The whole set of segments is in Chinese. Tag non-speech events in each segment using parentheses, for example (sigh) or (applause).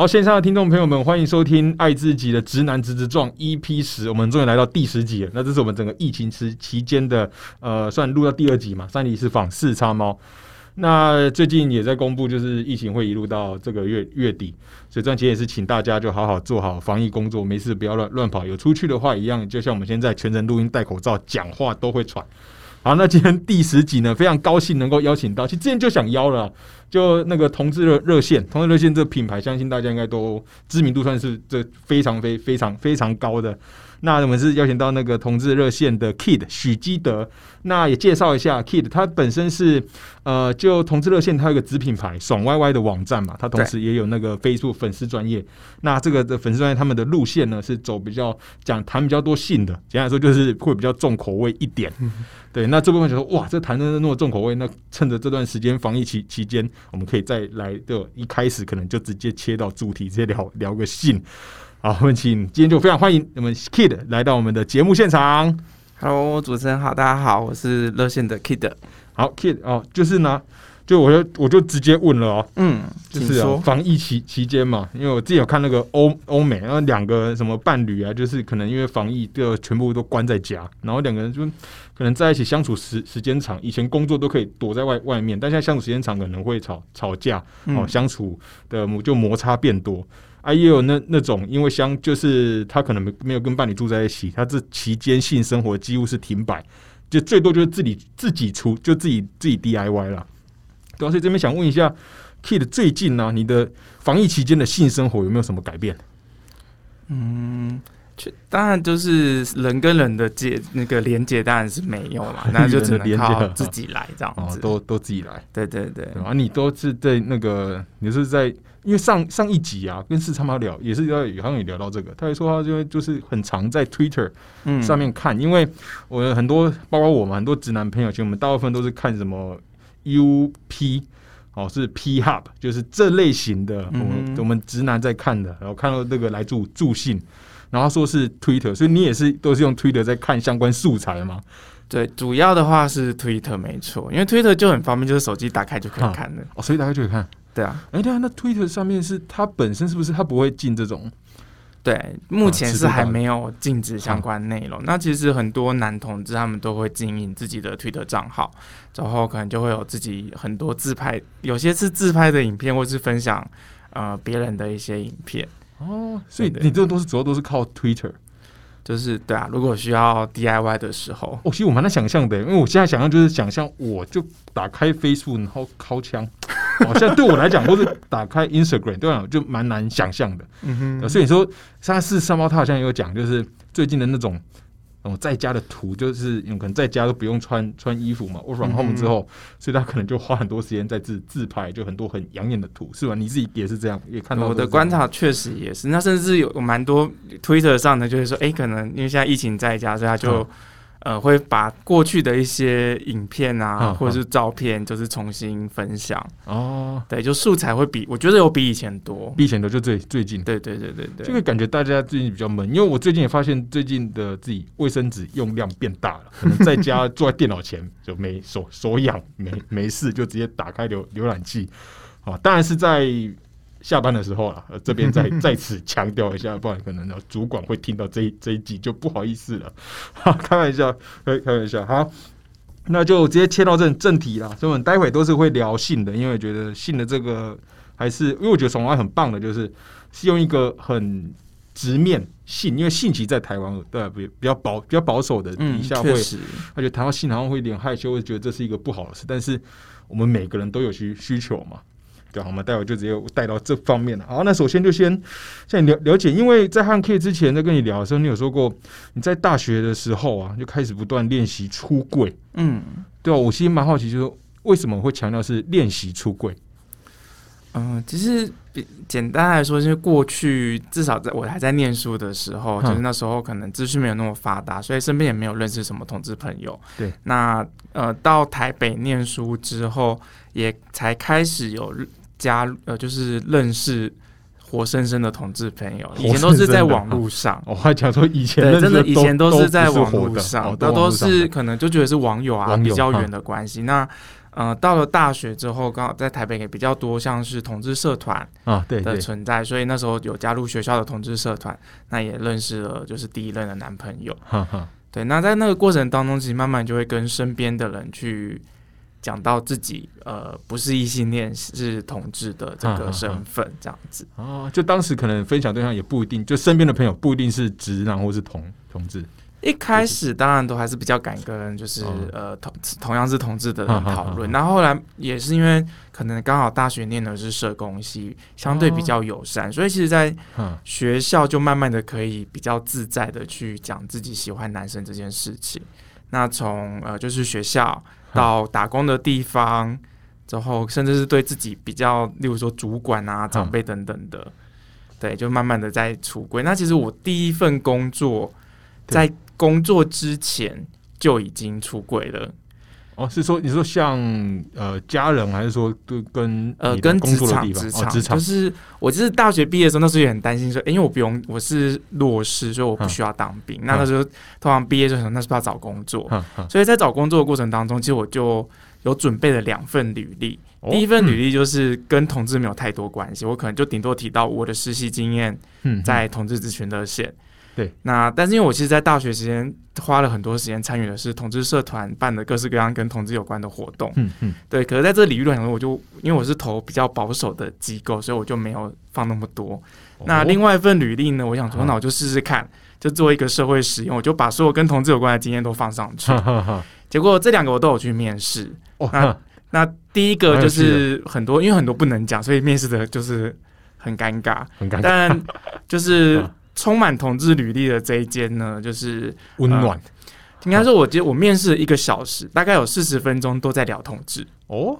好，线上的听众朋友们，欢迎收听《爱自己的直男直直撞》EP 十，我们终于来到第十集了。那这是我们整个疫情期期间的，呃，算录到第二集嘛。三里是访四叉猫，那最近也在公布，就是疫情会一路到这个月月底，所以赚钱也是请大家就好好做好防疫工作，没事不要乱乱跑。有出去的话，一样就像我们现在全程录音戴口罩，讲话都会喘。好，那今天第十集呢，非常高兴能够邀请到，其实之前就想邀了，就那个同志热热线，同志热线这个品牌，相信大家应该都知名度算是这非常非非常非常高的。那我们是邀请到那个同志热线的 Kid 许基德，那也介绍一下 Kid，他本身是呃，就同志热线，它有个子品牌爽歪歪的网站嘛，他同时也有那个 Facebook 粉丝专业。那这个的粉丝专业他们的路线呢，是走比较讲谈比较多性的，简单来说就是会比较重口味一点。对，那这部分就说哇，这谈的那么重口味，那趁着这段时间防疫期期间，我们可以再来的一开始可能就直接切到主题，直接聊聊个性。好，我们请今天就非常欢迎我们 Kid 来到我们的节目现场。Hello，主持人好，大家好，我是热线的 Kid。好，Kid 哦，就是呢，就我就我就直接问了哦，嗯，就是。防疫期期间嘛，因为我自己有看那个欧欧美，然后两个什么伴侣啊，就是可能因为防疫就全部都关在家，然后两个人就可能在一起相处时时间长，以前工作都可以躲在外外面，但现在相处时间长可能会吵吵架，哦，嗯相处的摩就摩擦变多。啊，也有那那种，因为相就是他可能没没有跟伴侣住在一起，他这期间性生活几乎是停摆，就最多就是自己自己出，就自己自己 DIY 啦。对啊，所以这边想问一下，Kid 最近呢、你的防疫期间的性生活有没有什么改变？嗯，确当然就是人跟人的接那个连接当然是没有嘛，那就 (laughs) 只能靠自己来这样哦，子。都都自己来，对对对对，吧？你都是在那个，你是在因为上上一集啊，跟四叉猫聊也是要好像也聊到这个，他还说他就就是很常在 Twitter 嗯上面看，因为我有很多包括我们很多直男朋友，其实我们大部分都是看什么 UP。哦，是 P Hub，就是这类型的，我们、嗯我们直男在看的，然后看到那个来助助兴，然后说是 Twitter，所以你也是都是用 Twitter 在看相关素材吗？对，主要的话是 Twitter 没错，因为 Twitter 就很方便，就是手机打开就可以看的。哦，手机打开就可以看。对啊，哎、对啊，那 Twitter 上面是它本身是不是它不会进这种？对，目前是还没有禁止相关内容。那其实很多男同志他们都会经营自己的 Twitter 账号，然后可能就会有自己很多自拍，有些是自拍的影片，或是分享呃别人的一些影片。哦，所以你这个都是主要都是靠 Twitter。就是对啊，如果需要 DIY 的时候，哦，其实我蛮难想象的，因为我现在想象就是想象我就打开 Facebook 然后敲枪，(laughs) 哦，现在对我来讲，或是打开 Instagram，对啊，就蛮难想象的。嗯哼所以你说上次三猫他好像有讲，就是最近的那种。哦，在家的图就是有可能在家都不用穿穿衣服嘛 from home 嗯哼之后，所以他可能就花很多时间在自自拍，就很多很养眼的图，是吧？你自己也是这样，也看到我的观察确实也是，那甚至有有蛮多 Twitter 上的，就是说，哎、可能因为现在疫情在家，所以他就、嗯呃会把过去的一些影片啊，嗯或者是照片，就是重新分享。哦，对，就素材会比我觉得有比以前多。比以前多就最最近，对对对对对，这个感觉大家最近比较闷，因为我最近也发现最近的自己卫生纸用量变大了，可能在家 (laughs) 坐在电脑前就没手手痒没没事就直接打开浏浏览器，啊，当然是在下班的时候了，呃这边再 (laughs) 再次强调一下，不然可能呢主管会听到这一这一集就不好意思了，哈，(laughs) 开玩笑，开开玩笑，好。那就直接切到正正题啦，所以我们待会都是会聊性的，因为我觉得性的这个还是，因为我觉得爽歪很棒的，就是是用一个很直面性，因为性其实在台湾对比比较保比较保守的底嗯，下会，确实，他觉得谈到性好像会有点害羞，会觉得这是一个不好的事，但是我们每个人都有需需求嘛。对，好，我们待会就直接带到这方面了。好，那首先就先先了了解，因为在汉 K 之前在跟你聊的时候，你有说过你在大学的时候啊，就开始不断练习出柜。嗯对啊，我其实蛮好奇，就是为什么会强调是练习出柜？嗯，其实比简单来说，就是过去至少在我还在念书的时候，嗯就是那时候可能资讯没有那么发达，所以身边也没有认识什么同志朋友。对，那呃到台北念书之后，也才开始有加呃就是认识活生生的同志朋友，以前都是在网络上。我还讲说以前对，真的以前都是在网络上，哦那都是可能就觉得是网友啊，比较远的关系。那呃，到了大学之后，刚好在台北也比较多像是同志社团啊，对对，的存在，所以那时候有加入学校的同志社团，那也认识了就是第一任的男朋友。哈哈，对，那在那个过程当中，其实慢慢就会跟身边的人去讲到自己呃不是异性恋是同志的这个身份，这样子。哦，就当时可能分享对象也不一定，就身边的朋友不一定是直男或是同同志，一开始当然都还是比较敢跟就是、哦。呃同同样是同志的人讨论，哈然后后来也是因为可能刚好大学念的是社工系，相对比较友善，所以其实，在学校就慢慢的可以比较自在的去讲自己喜欢男生这件事情。那从呃就是学校 (laughs) 到打工的地方，之后甚至是对自己比较，例如说主管啊、长辈等等的，对，就慢慢的在出轨。那其实我第一份工作在工作之前就已经出轨了，哦，是说你说像呃家人，还是说跟跟呃，跟职工作的地方场职场、哦职场就是我就是大学毕业的时候，那时候也很担心说，诶因为我不用我是弱势，所以我不嗯需要当兵。那那时候通常毕业就想，那是不是要找工作？所以在找工作的过程当中，其实我就有准备了两份履历。哦第一份履历就是跟同志没有太多关系，我可能就顶多提到我的实习经验嗯在同志咨询热线。对，那但是因为我其实，在大学时间花了很多时间参与的是同志社团办的各式各样跟同志有关的活动。嗯嗯对，可是在这个领域来讲，我就因为我是投比较保守的机构，所以我就没有放那么多。那另外外一份履历呢，我想说，哦那我就试试看，就做一个社会实验，我就把所有跟同志有关的经验都放上去。(laughs) 哈哈哈结果这两个我都有去面试。那那第一个就是很多，因为很多不能讲，所以面试的就是很尴尬。很尴尬，但就是嗯 (laughs) 充满同志履历的这一间呢，就是温暖应该说，我记得我面试了一个小时，大概有四十分钟都在聊同志。哦，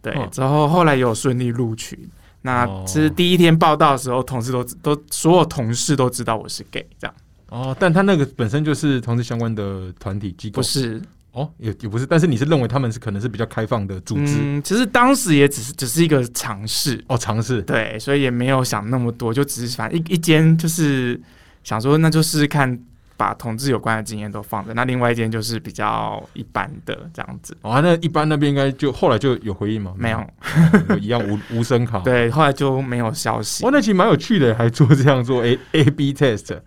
对，嗯之后后来也有顺利录取。那哦其实第一天报道的时候，同事都都所有同事都知道我是 gay，这样哦，但他那个本身就是同志相关的团体机构，不是？哦，也也不是，但是你是认为他们是可能是比较开放的组织、嗯，其实当时也只是只是一个尝试，哦，尝试对，所以也没有想那么多，就只是反正一一间就是想说，那就试试看，把同志有关的经验都放在。那另外一间就是比较一般的这样子，哦，那一般那边应该就后来就有回应吗？没有，有一样无无声卡。(laughs) 对，后来就没有消息哇，。那其实蛮有趣的，还做这样做 A A B test。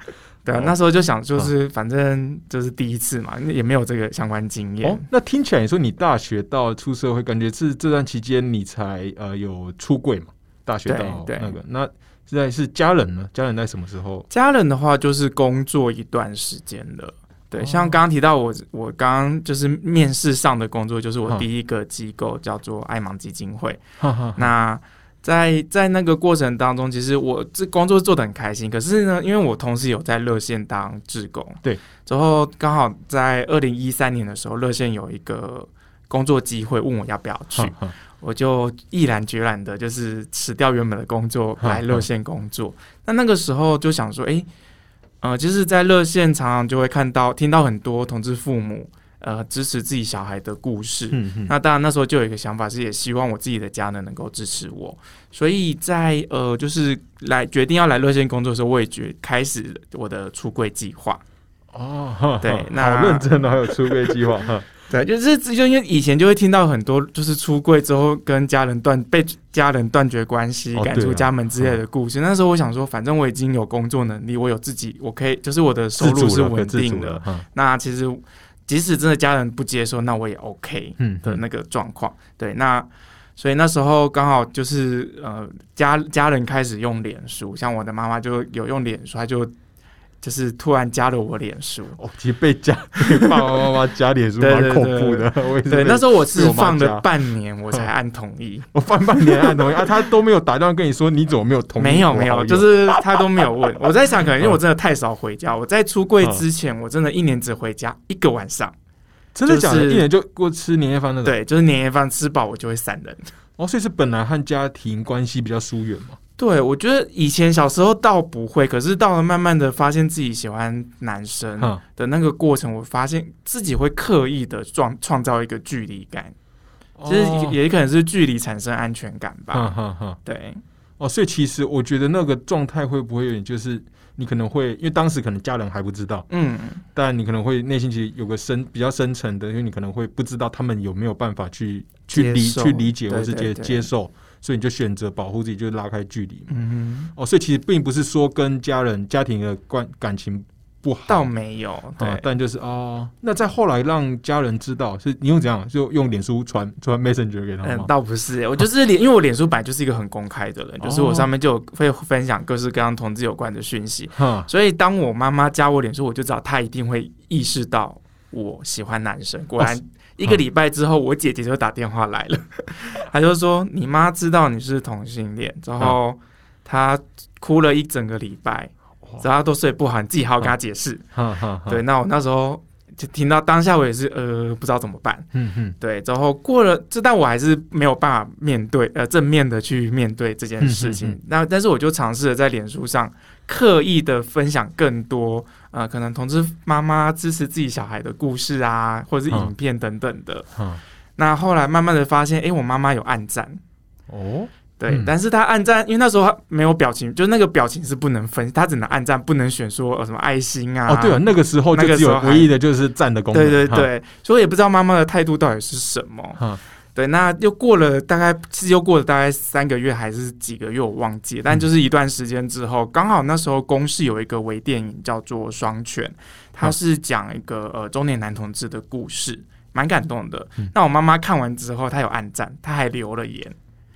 对啊哦，那时候就想，就是反正就是第一次嘛，也没有这个相关经验。哦，那听起来你说你大学到出社会，感觉是这段期间你才呃有出柜嘛？大学对到那个，那现在是家人呢？家人在什么时候？家人的话，就是工作一段时间了。对，哦像刚刚提到我，我刚刚就是面试上的工作，就是我嗯第一个机构叫做爱芒基金会。那在在那个过程当中，其实我这工作做的很开心。可是呢，因为我同时有在热线当志工，对，之后刚好在二零一三年的时候，热线有一个工作机会，问我要不要去，我就毅然决然的，就是辞掉原本的工作嗯来热线工作。那那个时候就想说，诶，呃，就是在热线常常就会看到、听到很多同志父母呃支持自己小孩的故事。那当然，那时候就有一个想法，是也希望我自己的家人能够支持我，所以在呃，就是来决定要来热线工作的时候，我也决开始我的出柜计划。哦，对 (laughs) 那好认真哦，还有出柜计划哈。(laughs) 对，就是就因为以前就会听到很多，就是出柜之后跟家人断被家人断绝关系、赶出家门之类的故事。那时候我想说，反正我已经有工作能力，我有自己，我可以，就是我的收入是稳定的。那其实即使真的家人不接受，那我也 OK 嗯的那个状况。对，那所以那时候刚好就是呃家家人开始用脸书，像我的妈妈就有用脸书，她就就是突然加了我脸书。哦，其实被加被 (laughs) 爸爸妈妈加脸书对蛮恐怖的。对，那时候我是放了半年，我才按同意。我 (laughs) 放半年按同意啊，他都没有打电话跟你说你怎么没有同意？没有没有，就是他都没有问。我在想，可能因为嗯我真的太少回家。我在出柜之前，我真的一年只回家一个晚上。真的假的？就是一年就过吃年夜饭那种。对，就是年夜饭吃饱，我就会散人。哦，所以是本来和家庭关系比较疏远嘛。对，我觉得以前小时候倒不会，可是到了慢慢的发现自己喜欢男生的那个过程，我发现自己会刻意的创创造一个距离感，其实哦也可能是距离产生安全感吧。哈哈哈。对，哦，所以其实我觉得那个状态会不会有点就是你可能会因为当时可能家人还不知道，嗯，但你可能会内心其实有个深比较深层的，因为你可能会不知道他们有没有办法去去理去理解或是接接受，所以你就选择保护自己，就拉开距离嘛。嗯哦，所以其实并不是说跟家人家庭的关感情不好，倒没有，对，啊，但就是哦，那在后来让家人知道，是你用怎样？就用脸书传传 Messenger 给他嗯，吗？倒不是，我就是脸，因为我脸书本来就是一个很公开的人，就是我哦上面就有会分享各式各样同志有关的讯息，哈，所以当我妈妈加我脸书，我就知道她一定会意识到我喜欢男生。果然哦一个礼拜之后，我姐姐就打电话来了，(laughs) 她就说你妈知道你是同性恋，然后她哭了一整个礼拜，然后她都睡不好，你自己好好跟她解释。(laughs) 对，，那我那时候就听到当下，我也是呃不知道怎么办。嗯嗯，对，然后过了这，但我还是没有办法面对，呃，正面的去面对这件事情。那但是我就尝试了在脸书上刻意的分享更多，呃，可能同志妈妈支持自己小孩的故事啊，或者是影片等等的。嗯，那后来慢慢的发现，诶，我妈妈有暗赞。哦，对，嗯但是他暗赞，因为那时候他没有表情，就那个表情是不能分，他只能暗赞，不能选说呃什么爱心啊。哦，对啊，那个时候就只有那个时候还唯一的就是赞的功能，对对对，所以也不知道妈妈的态度到底是什么。哈，对，那又过了大概，其实又过了大概三个月还是几个月，我忘记了。但就是一段时间之后，刚好那时候公视有一个微电影叫做《双全》，它是讲一个呃中年男同志的故事，蛮感动的嗯。那我妈妈看完之后，她有暗赞，她还留了言。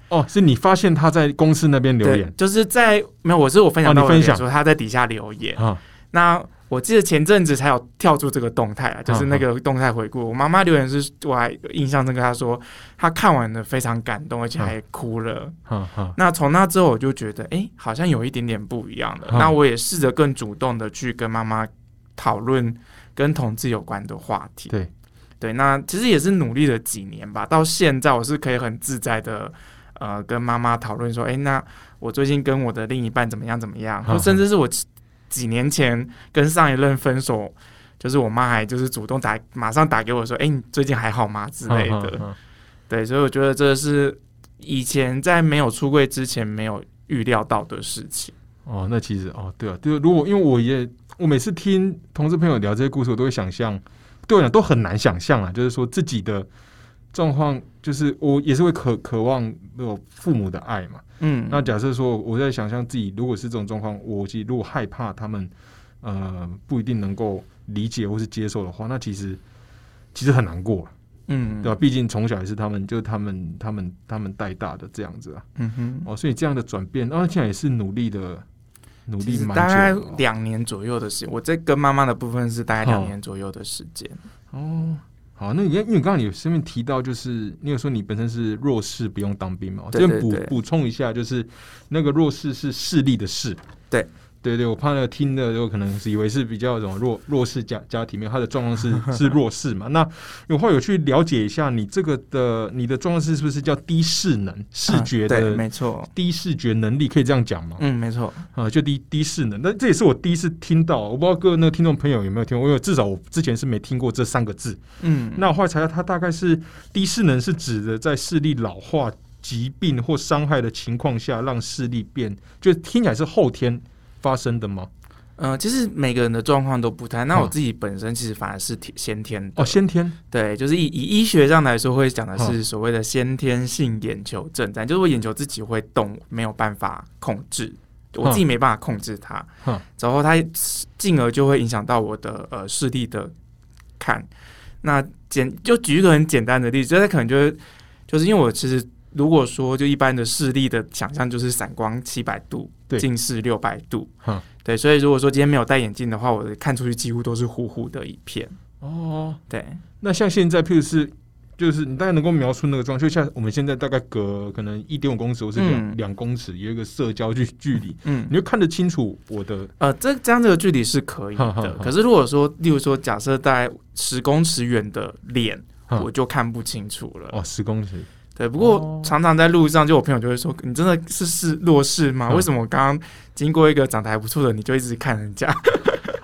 哦，是你发现他在公司那边留言，就是在没有，我是我分享哦你分享到我的脸书，她在底下留言。啊，那我记得前阵子才有跳出这个动态啊，就是那个动态回顾。我妈妈留言是我还印象深刻，她说她看完了非常感动，而且还哭了。那从那之后，我就觉得，哎、好像有一点点不一样了。嗯那我也试着更主动的去跟妈妈讨论跟同志有关的话题。对对，那其实也是努力了几年吧，到现在我是可以很自在的，呃，跟妈妈讨论说，哎、那我最近跟我的另一半怎么样怎么样，甚至是我几几年前跟上一任分手。就是我妈还就是主动打，马上打给我说：“哎、你最近还好吗？”之类的。对，所以我觉得这是以前在没有出柜之前没有预料到的事情。哦，那其实哦，对啊，就是，如果因为我也我每次听同事朋友聊这些故事，我都会想象，对我来讲都很难想象啊，就是说自己的状况，就是我也是会渴渴望那种父母的爱嘛。嗯，那假设说我在想象自己如果是这种状况，我其实如果害怕他们呃不一定能够理解或是接受的话，那其实其实很难过，嗯，对吧？毕竟从小也是他们，就是他们他们他们带大的这样子啊。嗯哼，哦，所以这样的转变，那、现在也是努力的，努力蛮实大概两年左右的时间。我在跟妈妈的部分是大概两哦年左右的时间。哦。好，那你因为你刚刚有顺便提到，就是你有说你本身是弱势，不用当兵嘛？我这边补补充一下，就是那个弱势是势力的势。对对对，我怕那个听的有可能是以为是比较这种弱弱势家家庭，没有他的状况是 (laughs) 是弱势嘛？那我后来有去了解一下，你这个的你的状况是是不是叫低视能视觉啊对，的、没错。低视觉能力，可以这样讲吗？嗯，没错。啊，就低低视能，那这也是我第一次听到，我不知道各位那个听众朋友有没有听过，因为至少我之前是没听过这三个字。嗯，那我后来才知道，它大概是低视能是指的在视力老化、疾病或伤害的情况下，让视力变，就听起来是后天发生的吗？呃，其实每个人的状况都不太。那哦我自己本身其实反而是天先天的。哦，先天对，就是以以医学上来说，会讲的哦是所谓的先天性眼球震颤，就是我眼球自己会动，没有办法控制，我自己没办法控制它哼，然后它进而就会影响到我的呃视力的看。那简就举一个很简单的例子，就是可能就是就是因为我其实如果说就一般的视力的想象就是散光七百度，对近视六百度。哼，对，所以如果说今天没有戴眼镜的话，我看出去几乎都是糊糊的一片，哦。对。那像现在，譬如是，就是你大概能够描述那个状况，就像我们现在大概隔可能一点五公尺或是两嗯。两、公尺，有一个社交距距离，嗯。你，就看得清楚我的呃，这这样这个距离是可以的。好可是如果说，例如说，假设在十公尺远的脸，嗯我就看不清楚了。哦十公尺，对，不过哦。常常在路上，就我朋友就会说：“你真的是是弱势吗？嗯。为什么我刚刚经过一个长得还不错的，你就一直看人家？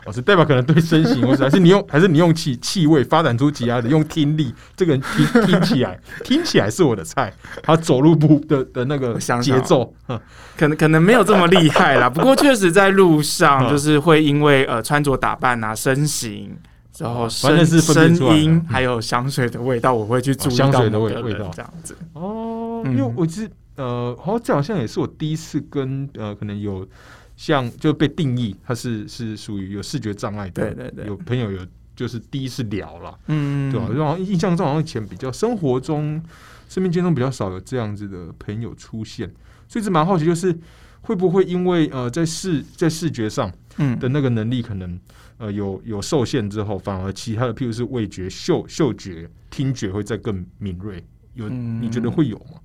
我，(laughs) 是代表可能对身形，或者还是你用还是你用气气味发展出其他的，用听力，这个人听听起来 (laughs) 听起来是我的菜，他走路步的的那个节奏，嗯。可能可能没有这么厉害啦。不过确实在路上，(laughs) 嗯。就是会因为呃穿着打扮啊、身形，然后哦声反正是声音嗯，还有香水的味道，我会去注意哦香水的味味道。这样子。哦，嗯。因为我是呃，好像这好像也是我第一次跟呃，可能有像就被定义他是是属于有视觉障碍的，对对对。有朋友有就是第一次聊了，嗯，对吧、然后印象中好像以前比较生活中、生命经中比较少有这样子的朋友出现，所以是蛮好奇，就是会不会因为呃在视在视觉上嗯。的那个能力可能呃有有受限之后，反而其他的譬如是味觉、嗅嗅觉、听觉会再更敏锐，有、嗯你觉得会有吗？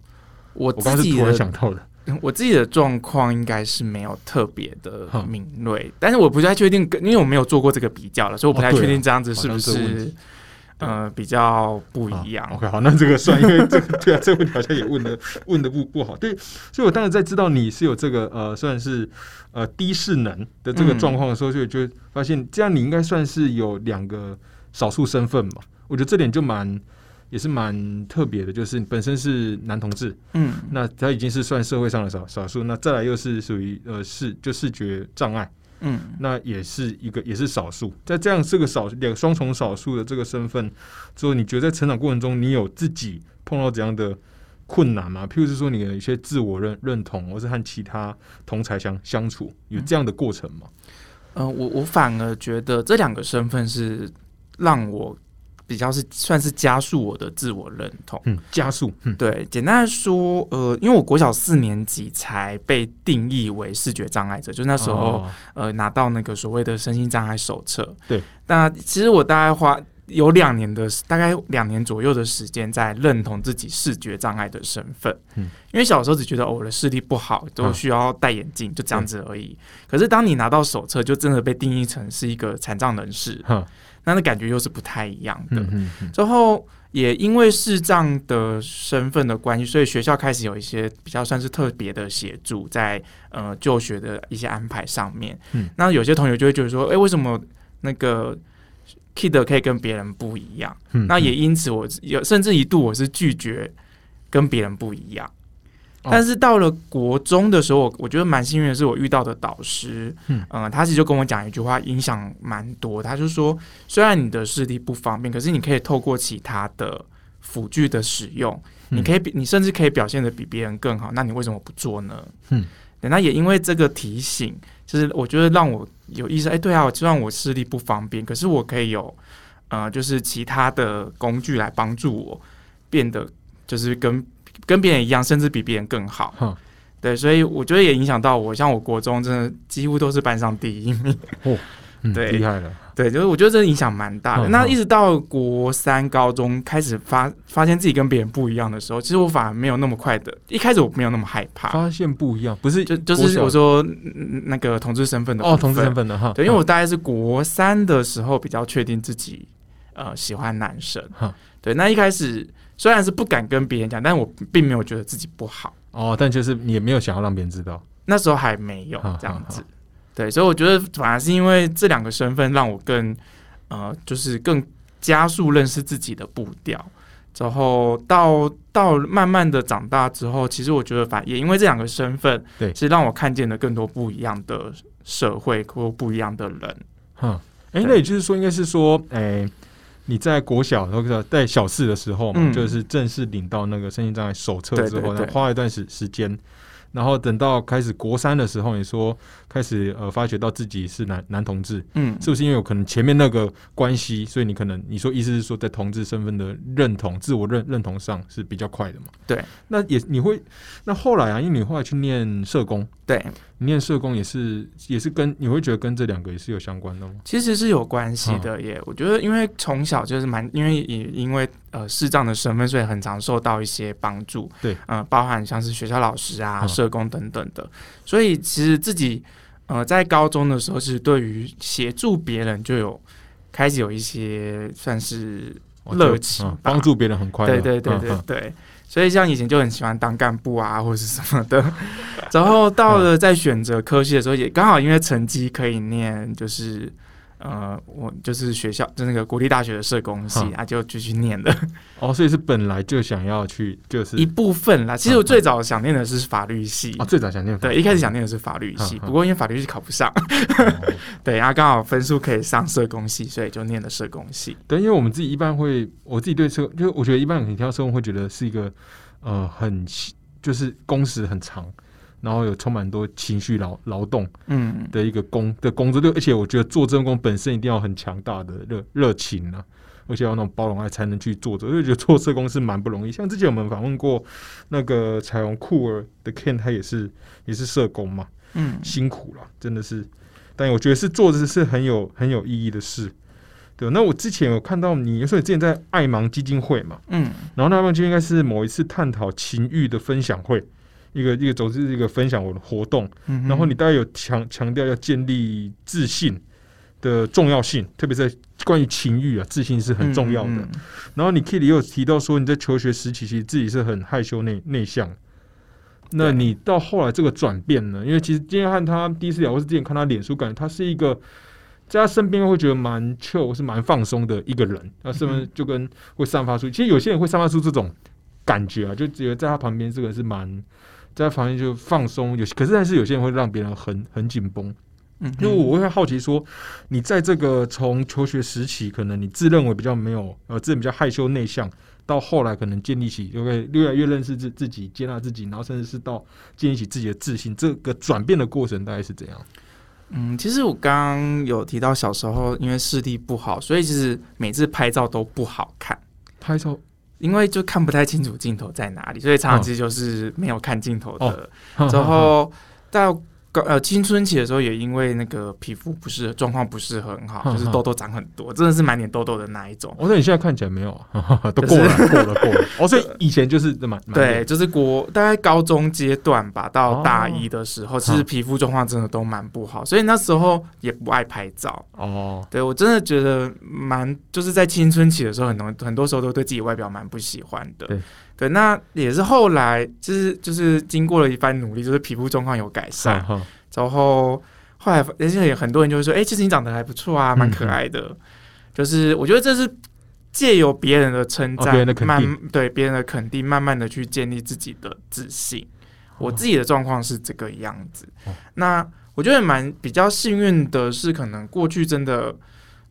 我我刚刚自己是突然的想到的，我自己的状况应该是没有特别的敏锐，但是我不太确定跟，因为我没有做过这个比较了，所以我不太确定这样子是不是呃比较不一样啊。OK，好，那这个算，因为这个 (laughs) 对啊，这个问题好像也问的问的不不好。对，所以我当时在知道你是有这个呃，算是呃低势能的这个嗯状况的时候，就就发现这样你应该算是有两个少数身份嘛。我觉得这点就蛮也是蛮特别的，就是本身是男同志，嗯那他已经是算社会上的少少数，那再来又是属于呃视就视觉障碍。嗯那也是一个也是少数，在这样这个少两双重少数的这个身份之后，你觉得在成长过程中，你有自己碰到怎样的困难吗？譬如是说，你的一些自我认认同，或是和其他同才相相处，有这样的过程吗？呃，我我反而觉得这两个身份是让我比较是算是加速我的自我认同。嗯，加速，嗯，对，简单来说，呃，因为我国小四年级才被定义为视觉障碍者，就那时候、哦呃拿到那个所谓的身心障碍手册。对，那其实我大概花有两年的，大概两年左右的时间在认同自己视觉障碍的身份。嗯，因为小时候只觉得、哦、我的视力不好，都嗯需要戴眼镜，就这样子而已。可是当你拿到手册，就真的被定义成是一个残障人士，哈，那那感觉又是不太一样的。嗯之后也因为视障的身份的关系，所以学校开始有一些比较算是特别的协助在呃就学的一些安排上面。嗯，那有些同学就会觉得说，诶，为什么那个 kid 可以跟别人不一样？嗯那也因此我有甚至一度我是拒绝跟别人不一样。哦但是到了国中的时候，我我觉得蛮幸运的是，我遇到的导师，嗯呃，他其实就跟我讲一句话，影响蛮多。他就说，虽然你的视力不方便，可是你可以透过其他的辅具的使用，嗯你可以比你甚至可以表现的比别人更好。那你为什么不做呢？嗯对，那也因为这个提醒，就是我觉得让我有意识，哎，对啊，虽然我视力不方便，可是我可以有呃，就是其他的工具来帮助我变得就是跟跟别人一样，甚至比别人更好。哈，对，所以我觉得也影响到我，像我国中真的几乎都是班上第一名。(laughs) 嗯对厉害了，对，就是我觉得这影响蛮大的。那一直到国三、高中开始发发现自己跟别人不一样的时候，其实我反而没有那么快的，一开始我没有那么害怕，发现不一样，不是就就是我说嗯那个同志身份的哦，同志身。份的哈，对，因为我大概是国三的时候比较确定自己呃喜欢男生哈。对，那一开始虽然是不敢跟别人讲，但我并没有觉得自己不好。哦，但就是你也没有想要让别人知道，那时候还没有这样子好，对，所以我觉得反而是因为这两个身份让我更呃，就是更加速认识自己的步调。之后到到慢慢的长大之后，其实我觉得反也因为这两个身份，对其实让我看见了更多不一样的社会或不一样的人。哈，哎、对那也就是说，应该是说，哎、你在国小，或者在小四的时候嘛，嗯。就是正式领到那个身心障碍手册之后，对对对然后花一段时时间，然后等到开始国三的时候，你说开始呃发觉到自己是男男同志，嗯，是不是因为有可能前面那个关系，所以你可能你说意思是说在同志身份的认同、自我认认同上是比较快的嘛？对，那也你会那后来啊，因为你后来去念社工，对，你念社工也是也是跟你会觉得跟这两个也是有相关的吗？其实是有关系的耶。我觉得，因为从小就是蛮，因为也因为呃视障的身份，所以很常受到一些帮助。对，呃，包含像是学校老师啊、嗯社工等等的。所以其实自己呃在高中的时候，是对于协助别人就有开始有一些算是哦热情嗯，帮助别人很快乐。对对对嗯嗯对对，所以像以前就很喜欢当干部啊，或者是什么的。(laughs) 然后到了在选择科系的时候，也刚好因为成绩可以念，就是呃，我就是学校就那个国立大学的社工系嗯啊，就继续念的。哦，所以是本来就想要去，就是一部分啦。其实我最早想念的是法律系。啊，。最早想念法对，一开始想念的是法律系，不过因为法律系考不上，哦。(laughs) 对，然后刚好分数可以上社工系，所以就念了社工系。对，因为我们自己一般会，我自己对社，就是我觉得一般人听到社工会觉得是一个呃很就是工时很长，然后有充满多情绪劳劳动嗯，的一个工的工作，对，而且我觉得做正工本身一定要很强大的热热情啊。而且要那种包容爱才能去做这个，我就觉得做社工是蛮不容易。像之前我们访问过那个彩虹酷儿的 Ken，他也是也是社工嘛，嗯，辛苦了，真的是。但我觉得是做的是很有很有意义的事。对，那我之前有看到你，说你之前在爱盲基金会嘛，嗯，然后那边就应该是某一次探讨情欲的分享会，一个一个组织一个分享我的活动，嗯然后你大概有强强调要建立自信的重要性，特别是关于情欲啊，自信是很重要的。然后你 Kitty 也有提到说你在求学时期其实自己是很害羞内内向，那你到后来这个转变呢？因为其实今天和他第一次聊，或是之前看他脸书，感觉他是一个在他身边会觉得蛮 chill，是蛮放松的一个人。他身边就跟会散发出，其实有些人会散发出这种感觉啊，就觉得在他旁边这个人是蛮在他旁边就放松，有可是但是有些人会让别人很很紧绷。嗯，因为我会好奇说，你在这个从求学时期，可能你自认为比较没有呃，自己比较害羞内向，到后来可能建立起，就会越来越认识自自己、接纳自己，然后甚至是到建立起自己的自信，这个转变的过程大概是怎样？嗯，其实我刚刚有提到小时候因为视力不好，所以其实每次拍照都不好看，拍照因为就看不太清楚镜头在哪里，所以常哦常其实就是没有看镜头的。之之后到高呃青春期的时候，也因为那个皮肤不是状况不是很好，就是痘痘长很多，真的是满脸痘痘的那一种。我说你现在看起来没有啊？(laughs) 都就是过了，过了，过了。哦，所以以前就是蛮蛮对，就是国大概高中阶段吧，到大哦一的时候，其实皮肤状况真的都蛮不好，所以那时候也不爱拍照。哦，对我真的觉得蛮，就是在青春期的时候，很多很多时候都对自己外表蛮不喜欢的。对对，那也是后来，就是就是经过了一番努力，就是皮肤状况有改善，然后后来而且有很多人就会说，哎、其实你长得还不错啊，蛮可爱的。就是我觉得这是借由别人的称赞，慢对别人的肯定，慢慢的去建立自己的自信。我自己的状况是这个样子。哦那我觉得蛮比较幸运的是，可能过去真的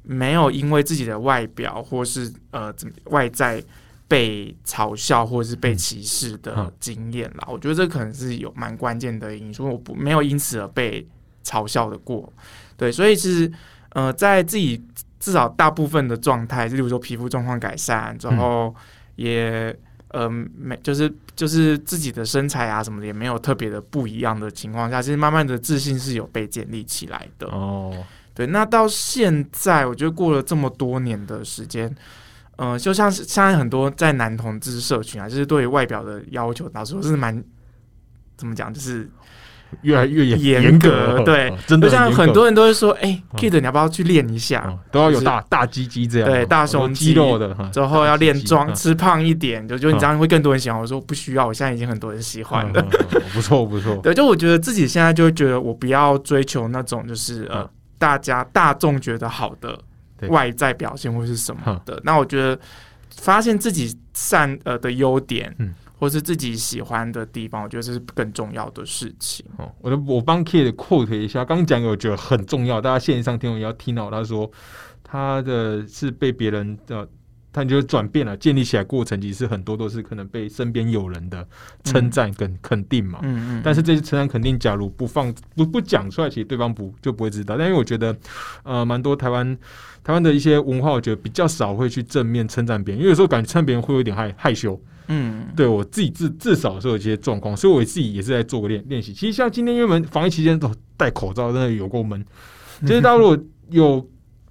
没有因为自己的外表或是呃怎么外在被嘲笑或者是被歧视的嗯经验啦。我觉得这可能是有蛮关键的因素。我不没有因此而被嘲笑的过，对，所以其实呃，在自己至少大部分的状态，例如说皮肤状况改善之后，也呃没就是就是自己的身材啊什么的也没有特别的不一样的情况下，其实慢慢的自信是有被建立起来的。哦，对，那到现在，我觉得过了这么多年的时间，呃，就像是现在很多在男同志社群啊，就是对于外表的要求，老实说是蛮怎么讲，就是越来越严严格格，(laughs) 对哦真的就像很多人都会说，哎、嗯 k i d 你要不要去练一下？哦都要有就是大大鸡鸡这样，对哦大胸肌肌肉的，哈之后要练壮，吃胖一点，就就你嗯这样会更多人喜欢。我说不需要，我现在已经很多人喜欢了。嗯嗯嗯不错不错，(laughs) 对，就我觉得自己现在就会觉得，我不要追求那种就是呃，嗯大家大众觉得好的对外在表现或是什么的。那我觉得发现自己善呃的优点，嗯或是自己喜欢的地方，我觉得这是更重要的事情。哦，我的我帮 Kid quote 一下，刚刚讲有我觉得很重要，大家线上听我也要听到。他说他的是被别人的，他就是转变了，建立起来过程其实很多都是可能被身边有人的称赞跟肯定嘛。嗯嗯，但是这些称赞肯定，假如不放不不讲出来，其实对方不就不会知道。但因为我觉得，呃，蛮多台湾台湾的一些文化，我觉得比较少会去正面称赞别人，因为有时候感觉称赞别人会有点害害羞。嗯对我自己至至少是有一些状况，所以我自己也是在做个练练习。其实像今天因为我们防疫期间都戴口罩，真的有够闷。(laughs) 其实大家如果有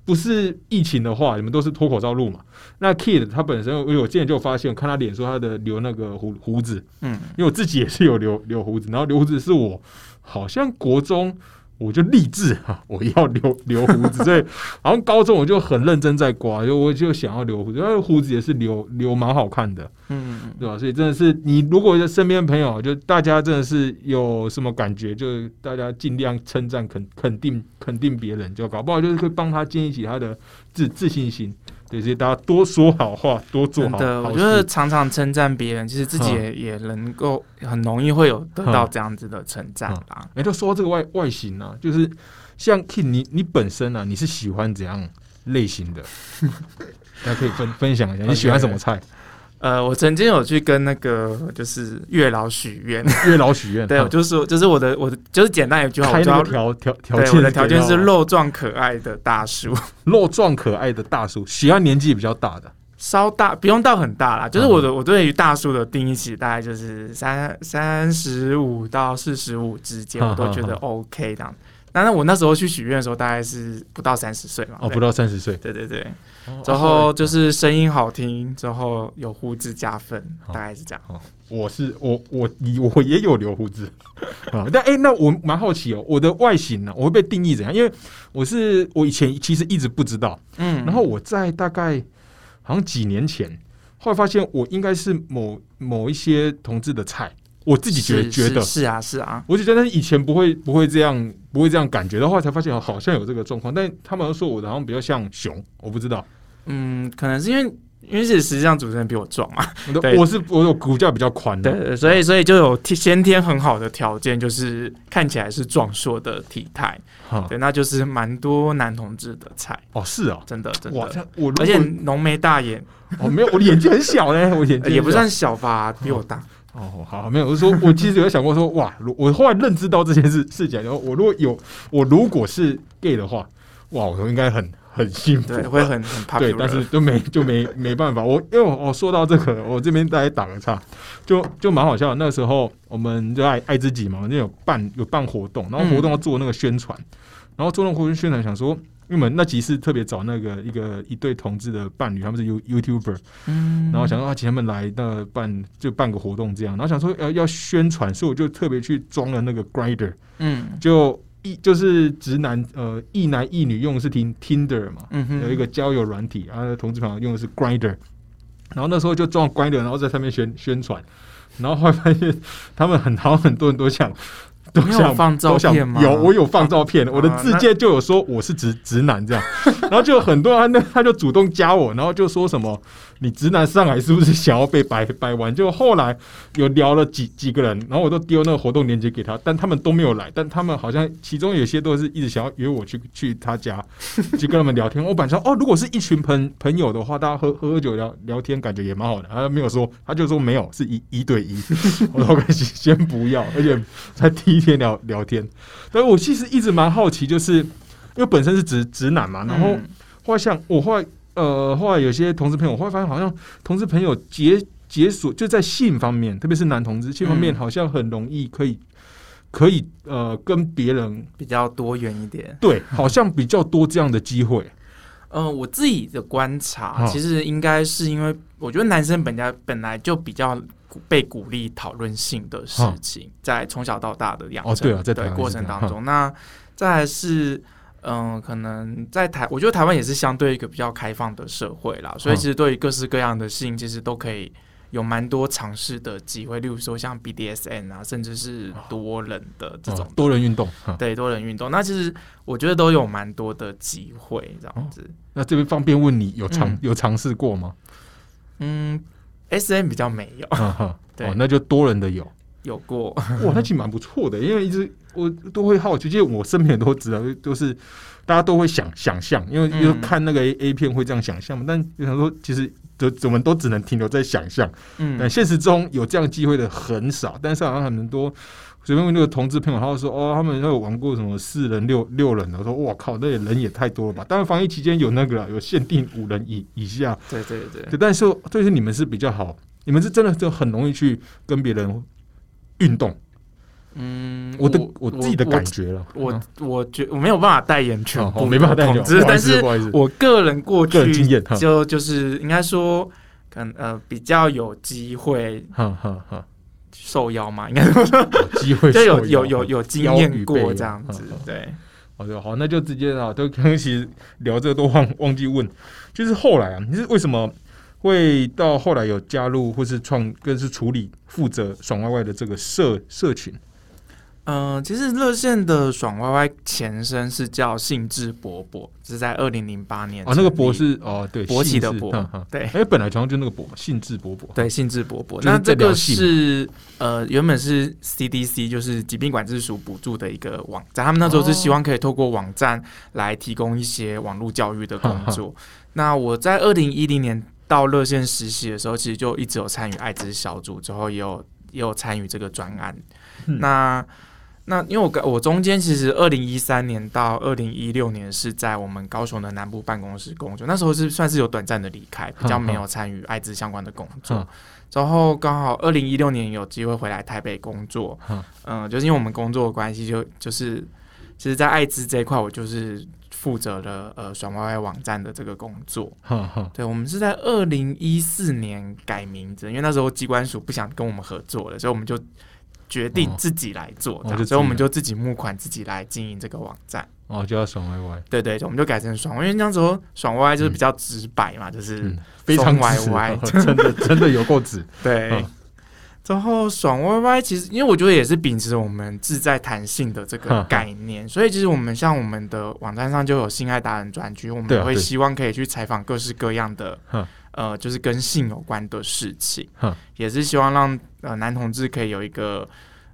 不是疫情的话，你们都是脱口罩录嘛。那 Kid 他本身，因为我之前就发现，我看他脸说他的留那个胡胡子，嗯因为我自己也是有留留胡子，然后留胡子是我好像国中我就立志哈，我要留留胡子，所以 (laughs) 好像高中我就很认真在刮，就我就想要留胡子，因为胡子也是留留蛮好看的，嗯，对吧？所以真的是你如果身边朋友，就大家真的是有什么感觉，就大家尽量称赞肯肯定肯定别人，就搞不好就是会帮他建立起他的自自信心。对，所以大家多说好话，多做好。真的，我觉得常常称赞别人，其实自己也也能够很容易会有得到这样子的称赞啦。哎，就说这个外外形啊，就是像 King，你你本身啊，你是喜欢怎样类型的？(laughs) 大家可以分分享一下，你喜欢什么菜？呃，我曾经有去跟那个就是月老许愿，(laughs) 月老许愿，对，就是就是我的我的就是简单一句话，开那个条条条件，我的条件是肉壮可爱的大叔，(laughs) 肉壮可爱的大叔，喜欢年纪比较大的，稍大不用到很大啦，就是我的我对于大叔的定义其实大概就是三三十五到四十五之间，我都觉得 OK 这样。但是我那时候去许愿的时候，大概是不到三十岁嘛。哦，不到三十岁。对对对。之后就是声音好听，之后有胡子加分，大概是这样。哦，我是我我我也有留胡子啊。(laughs) 但哎，那我蛮好奇哦，我的外形呢，我会被定义怎样？因为我是我以前其实一直不知道。嗯。然后我在大概好像几年前，后来发现我应该是某某一些同志的菜。我自己觉觉得。是啊是啊，我就觉得以前不会不会这样不会这样感觉的话，才发现好像有这个状况。但他们说我好像比较像熊，我不知道。嗯，可能是因为因为是实际上主持人比我壮嘛，我是我有骨架比较宽的，对，所以所以就有先天很好的条件，就是看起来是壮硕的体态。对，那就是蛮多男同志的菜。哦，是啊，真的真的，我而且浓眉大眼。哦，没有，我的眼睛很小嘞，我眼睛 (laughs) 也不算小吧，比我大。哦，好，没有，我是说，我其实有想过说，哇，我后来认知到这件事事情，然后我如果有，我如果是 gay 的话，哇，我应该很很幸福，对，会很很怕，对，但是就没就没没办法，我因为我说到这个，我这边大家打个岔，就就蛮好笑。那时候我们就爱爱自己嘛，那有办有办活动，然后活动要做那个宣传，然后做那个活动宣传，想说。因为那集是特别找那个一个一对同志的伴侣，他们是 You YouTuber，嗯，然后想说啊，请他们来那办就办个活动这样，然后想说要要宣传，所以我就特别去装了那个 Grinder，嗯，就一就是直男呃一男一女用的是听 Tinder 嘛，嗯有一个交友软体，然后同志朋友用的是 Grinder，然后那时候就装 Grinder，然后在上面宣宣传，然后后来发现他们很好很多人都想。(laughs) 都想放照片吗？有，我有放照片，我的字界就有说我是直直男这样，然后就有很多人那他就主动加我，然后就说什么。你直男上来是不是想要被掰掰弯？就后来有聊了几几个人，然后我都丢那个活动链接给他，但他们都没有来。但他们好像其中有些都是一直想要约我去去他家去跟他们聊天。我本来说哦，如果是一群朋朋友的话，大家喝喝喝酒聊聊天，感觉也蛮好的。他没有说，他就说没有，是一一对一。我说先先不要，而且才第一天聊聊天。但我其实一直蛮好奇，就是因为本身是直直男嘛，然后后来像我后来。呃，后来有些同志朋友，我会发现好像同志朋友解解锁就在性方面，特别是男同志性方面，好像很容易可以可以呃跟别人比较多元一点。对，好像比较多这样的机会。嗯，我自己的观察，其实应该是因为我觉得男生本家本来就比较被鼓励讨论性的事情，在从小到大的养成对啊，在过程当中，那再是。嗯，可能在台，我觉得台湾也是相对一个比较开放的社会啦，所以其实对于各式各样的性，其实都可以有蛮多尝试的机会。例如说像 BDSN 啊，甚至是多人的这种多人运动，对多人运动，那其实我觉得都有蛮多的机会这样子。那这边方便问你有尝有尝试过吗？嗯，SM 比较没有，(laughs) 对，那就多人的有。有过哇，那其实蛮不错的，因为一直我都会好奇，其实我身边很多知道，都是大家都会想想象，因为因为看那个 A A 片会这样想象嘛，但就想说，其实都我们都只能停留在想象，嗯，但现实中有这样机会的很少，但是好像很多随便问那个同志朋友，他说哦，他们有玩过什么四人六六人的，我说哇靠，那人也太多了吧？当然防疫期间有那个有限定五人以以下，对对对，但是就是你们是比较好，你们是真的就很容易去跟别人。运动，嗯，我的我自己的感觉了，我我觉我没有办法代言全部，没办法代言，但是我个人过去经验就就是应该说，可能呃比较有机会，哈哈哈，受邀嘛，应该说有机会 (laughs) 就有有有有经邀验过这样子对。好的，好，那就直接啊，都刚刚其实聊这个都忘忘记问，就是后来啊，你是为什么会到后来有加入或是创，更是处理负责爽歪歪的这个社社群？嗯、其实热线的爽歪歪前身是叫兴致勃勃，是在二零零八年哦，那个博是哦，对，勃起的勃对哎，本来好像就那个勃嘛，兴致勃勃，对，兴致勃勃。那这个是呃，原本是 CDC，就是疾病管制署补助的一个网站，他们那时候是希望可以透过网站来提供一些网络教育的工作。那我在二零一零年到热线实习的时候，其实就一直有参与艾滋小组，之后也有也有参与这个专案。嗯那那因为我我中间其实二零一三年到二零一六年是在我们高雄的南部办公室工作，那时候是算是有短暂的离开，比较没有参与艾滋相关的工作嗯。然后刚好二零一六年有机会回来台北工作，嗯嗯、就是因为我们工作的关系，就就是其实，在艾滋这一块，我就是负责了呃爽歪歪网站的这个工作。对，我们是在二零一四年改名字，因为那时候机关署不想跟我们合作了，所以我们就决定哦。自己来做，所以我们就自己募款，自己来经营这个网站。哦，就叫爽歪歪，对对，我们就改成爽，因为那时候爽歪歪就是比较直白嘛，就是、嗯，非常歪歪。真的真的有够直，(laughs) 对。嗯之后爽歪歪其实，因为我觉得也是秉持我们自在弹性的这个 (laughs) 概念，所以其实我们像我们的网站上就有性爱达人专区，我们也会希望可以去采访各式各样的呃，就是跟性有关的事情，也是希望让呃男同志可以有一个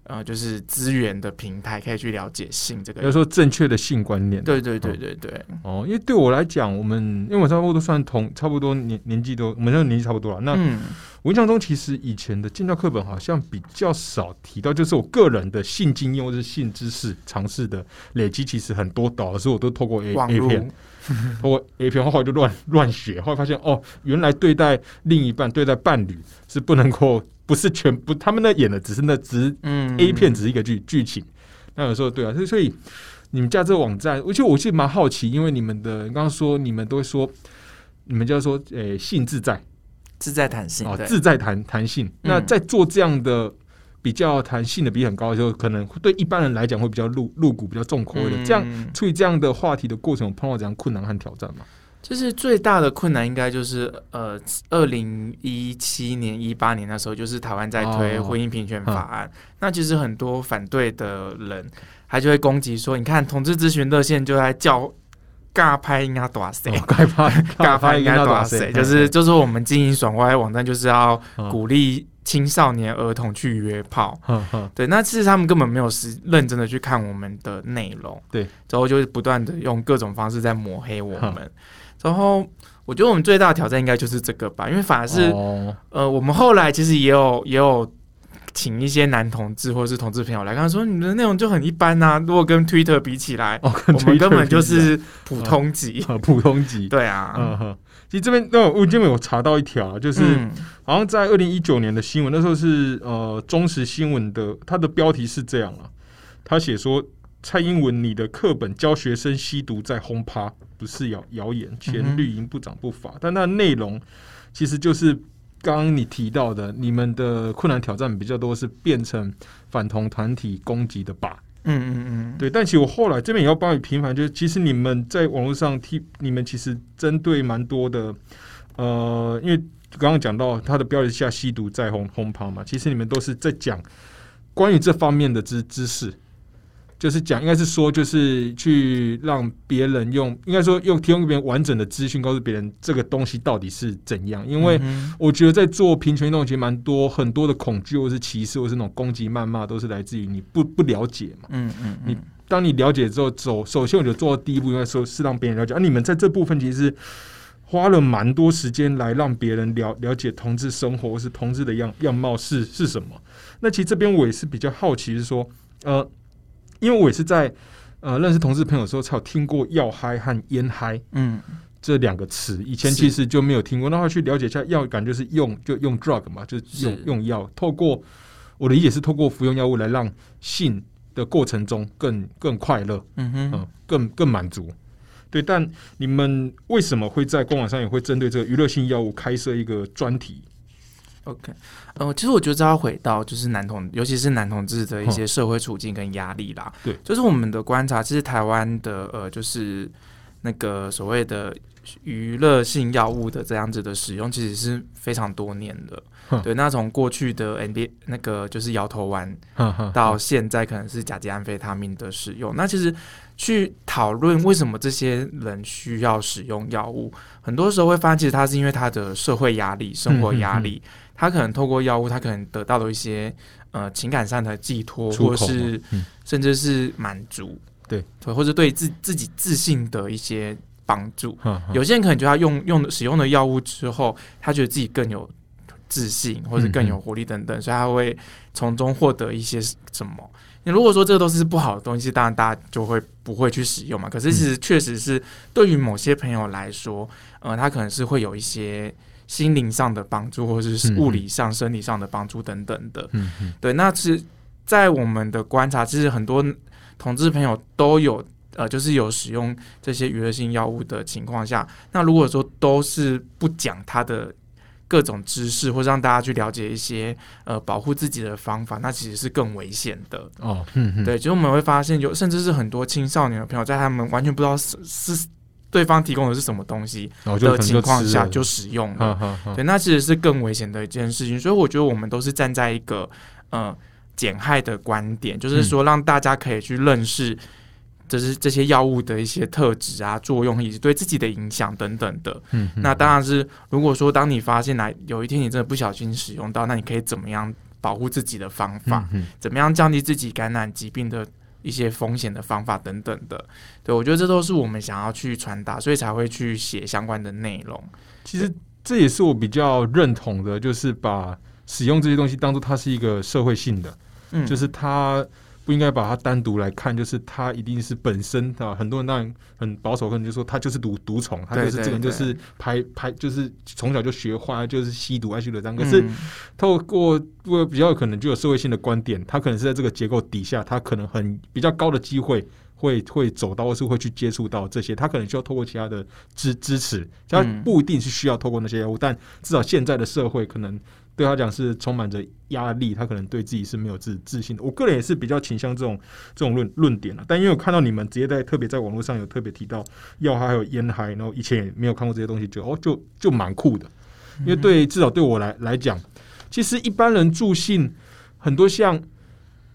呃就是资源的平台，可以去了解性这个。要说正确的性观念，对对对对对，哦，因为对我来讲，我们因为我差不多都算同，差不多年年纪都，我们那年纪差不多了。那嗯我印象中，其实以前的建教课本好像比较少提到，就是我个人的性经验或是性知识尝试的累积，其实很多导的时候我都透过 A A 片，透过 A 片，后来就乱乱学，后来发现哦，原来对待另一半、对待伴侣是不能够，不是全部，他们那演的只是那只嗯 A 片只是一个剧剧情，那有时候对啊，所以所以你们家这个网站，而且我其实蛮好奇，因为你们的你刚刚说你们都会说，你们叫说诶、性自在自在弹性哦，自在弹弹性。那在做这样的比较弹性的比很高的时候，可能对一般人来讲会比较露露骨、比较重口味的。这样嗯处理这样的话题的过程，有碰到怎样困难和挑战吗？就是最大的困难应该就是呃，二零一七年、一八年那时候，就是台湾在推哦。婚姻平权法案。那其实很多反对的人，他就会攻击说：“你看，同志咨询热线就在叫尬拍应该打谁？尬拍尬拍应该多谁？就是就是说我们经营爽歪网站，就是要嗯。鼓励青少年儿童去约炮。对，那其实他们根本没有是认真的去看我们的内容，对，之后就是不断的用各种方式在抹黑我们，然后我觉得我们最大的挑战应该就是这个吧，因为反而是、哦。呃，我们后来其实也有也有请一些男同志或者是同志朋友来跟他说，你们的内容就很一般呐、如果跟 Twitter 比起来，我们根本就是普通级，(laughs) 普通级。对啊，其实这边那我这边有查到一条啊，就是嗯。好像在二零一九年的新闻，那时候是呃中时新闻的，它的标题是这样啊，他写说蔡英文你的课本教学生吸毒在轰趴，不是谣谣言，嗯前绿营部长不罚，但那内容其实就是刚刚你提到的，你们的困难挑战比较多是变成反同团体攻击的靶。嗯嗯嗯，对，但其实我后来这边也要帮你平反，就是其实你们在网络上替你们其实针对蛮多的，呃，因为刚刚讲到他的标题下吸毒在轰轰趴嘛，其实你们都是在讲关于这方面的知知识，就是讲应该是说就是去让别人用，应该说用提供给别人完整的资讯，告诉别人这个东西到底是怎样，因为。我觉得在做平权运动，其实蛮多很多的恐惧，或是歧视，或是那种攻击、谩骂，都是来自于你不不了解嘛。嗯嗯你嗯当你了解之后，走首先我觉得做到第一步，应该说是让别人了解。啊，你们在这部分其实是花了蛮多时间来让别人了了解同志生活或是同志的样样貌是是什么。那其实这边我也是比较好奇，是说，呃，因为我也是在呃认识同事朋友的时候，才有听过药嗨和烟嗨嗯这两个词，以前其实就没有听过。那后去了解一下，药感觉是用就用 drug 嘛，就是用是用药，透过我的理解是透过服用药物来让性的过程中更更快乐。嗯哼嗯，更更满足。对，但你们为什么会在官网上也会针对这个娱乐性药物开设一个专题？OK，呃，其实我觉得这要回到就是男同，尤其是男同志的一些社会处境跟压力啦。对，就是我们的观察，其实台湾的呃，就是那个所谓的娱乐性药物的这样子的使用，其实是非常多年的。对，那从过去的 NBA 那个就是摇头丸，到现在可能是甲基安非他命的使用，那其实去讨论为什么这些人需要使用药物，很多时候会发现，其实他是因为他的社会压力、生活压力，他可能透过药物，他可能得到了一些呃情感上的寄托，或是甚至是满足，对对，或者对自自己自信的一些帮助。有些人可能觉得他用用使用了药物之后，他觉得自己更有。自信或者更有活力等等，所以他会从中获得一些什么？你如果说这个都是不好的东西，当然大家就会不会去使用嘛。可是其实确实是对于某些朋友来说，呃，他可能是会有一些心灵上的帮助，或者是物理上、生理上的帮助等等的。嗯嗯，对。那是在我们的观察，其实很多同志朋友都有呃，就是有使用这些娱乐性药物的情况下，那如果说都是不讲他的。各种知识，或者让大家去了解一些呃保护自己的方法，那其实是更危险的哦。嗯，对，其实我们会发现，有甚至是很多青少年的朋友，在他们完全不知道是是对方提供的是什么东西的情况下就使用了。对，那其实是更危险的一件事情。所以我觉得我们都是站在一个呃减害的观点，就是说让大家可以去认识。就是这些药物的一些特质啊、作用以及对自己的影响等等的。嗯，那当然是如果说当你发现来有一天你真的不小心使用到，那你可以怎么样保护自己的方法？嗯，怎么样降低自己感染疾病的一些风险的方法等等的。对，我觉得这都是我们想要去传达，所以才会去写相关的内容。其实这也是我比较认同的，就是把使用这些东西当做它是一个社会性的，嗯，就是它。不应该把它单独来看，就是它一定是本身啊。很多人当然很保守，可能就说他就是毒毒虫，他就是这个人就是拍拍，就是从小就学坏，就是吸毒爱吸毒这样。可是透过比较可能就有社会性的观点，他可能是在这个结构底下，他可能很比较高的机会会会走到，或是会去接触到这些。他可能需要透过其他的支支持，他不一定是需要透过那些药物，但至少现在的社会可能。对他讲是充满着压力，他可能对自己是没有自自信的。我个人也是比较倾向这种这种论论点了。但因为我看到你们直接在特别在网络上有特别提到药嗨还有烟嗨，然后以前也没有看过这些东西，就哦就就蛮酷的。因为对至少对我来来讲，其实一般人助兴很多像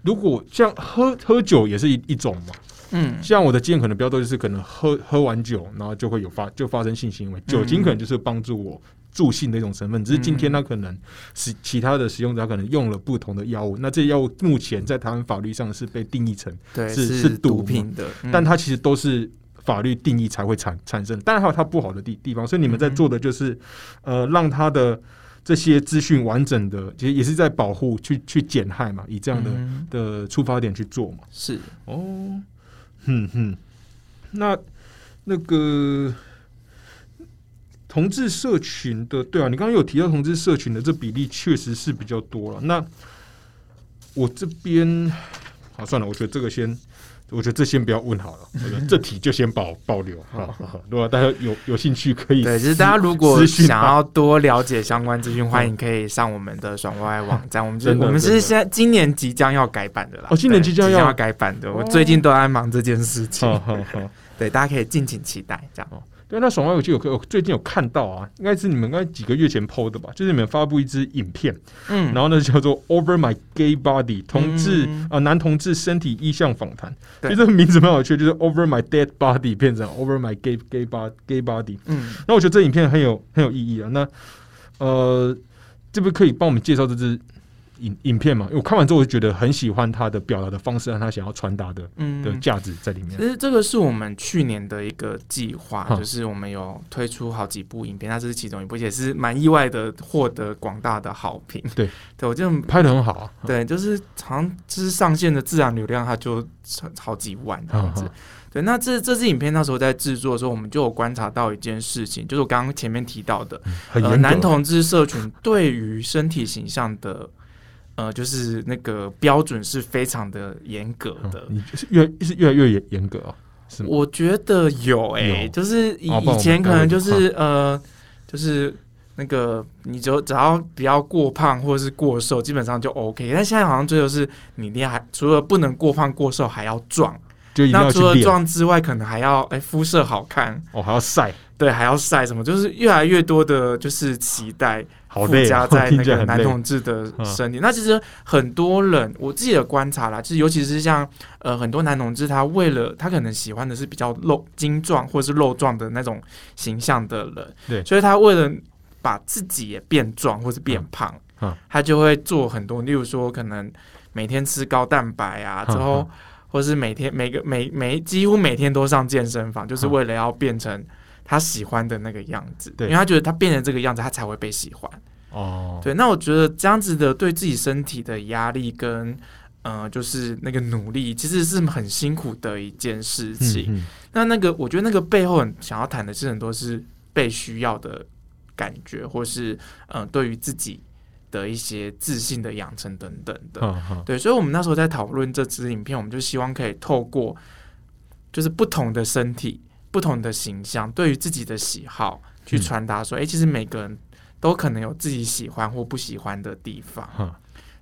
如果像喝喝酒也是一一种嘛，嗯，像我的经验可能比较多就是可能喝喝完酒，然后就会有发就发生性行为，酒精可能就是帮助我。助性的一种成分，只是今天他可能使其他的使用者可能用了不同的药物，那这些药物目前在台湾法律上是被定义成是是毒品的，但它其实都是法律定义才会产产生，当然还有它不好的地地方，所以你们在做的就是呃让它的这些资讯完整的，其实也是在保护去去减害嘛，以这样的的出发点去做嘛，是。哦，哼哼，那那个。同志社群的，对啊，你刚刚有提到同志社群的这比例确实是比较多了。那我这边，好算了，我觉得这个先，我觉得这先不要问好了，(laughs) 这题就先保保留。(laughs) 好，如果大家有有兴趣，可以对，就是大家如果想要多了解相关资讯，欢迎可以上我们的爽歪网站。我们我们是现在今年即将要改版的啦，哦，今年即将要改版的，我最近都在忙这件事情。(laughs) 对，大家可以敬请期待，这样。对，那爽歪我就有有最近有看到啊，应该是你们应该几个月前 PO 的吧？就是你们发布一支影片，嗯，然后呢叫做 Over My Gay Body 同志啊男同志身体意向访谈，其实这个名字蛮有趣，就是 Over My Dead Body 变成 Over My Gay Gay Body Gay Body，嗯，那我觉得这影片很有很有意义啊。那呃，这不可以帮我们介绍这支？影影片嘛，我看完之后我就觉得很喜欢他的表达的方式，让他想要传达的的价值在里面。其实这个是我们去年的一个计划，就是我们有推出好几部影片，那这是其中一部，也是蛮意外的获得广大的好评。对，对我觉得拍的很好啊。对，就是好像就是上线的自然流量，它就好几万这样子。对，那这这支影片那时候在制作的时候，我们就有观察到一件事情，就是我刚刚前面提到的，呃，男同志社群对于身体形象的。呃，就是那个标准是非常的严格的，你是越是越来越严严格啊？是我觉得有诶，就是以以前可能就是呃，就是那个你就只要不要过胖或者是过瘦，基本上就 OK。但现在好像追求是你练还除了不能过胖过瘦，还要壮。那除了壮之外，可能还要哎肤色好看，哦，还要晒，对，还要晒什么，就是越来越多的就是期待附加在 (laughs) 那个男。同志的身体。那其实很多人，我自己的观察啦，就是尤其是像呃很多男同志，他为了他可能喜欢的是比较肉精壮或是肉壮的那种形象的人，对所以他为了把自己也变壮或是变胖，嗯嗯他就会做很多，例如说可能每天吃高蛋白啊，嗯之后。或是每天每个每每几乎每天都上健身房，就是嗯为了要变成他喜欢的那个样子，对因为他觉得他变成这个样子，他才会被喜欢。哦，对，那我觉得这样子的对自己身体的压力跟呃，就是那个努力，其实是很辛苦的一件事情。嗯嗯那那个，我觉得那个背后很想要谈的是很多是被需要的感觉，或是嗯、呃，对于自己的一些自信的养成等等的。嗯嗯对，所以我们那时候在讨论这支影片，我们就希望可以透过就是不同的身体、不同的形象，对于自己的喜好去嗯传达说，哎、其实每个人都可能有自己喜欢或不喜欢的地方。嗯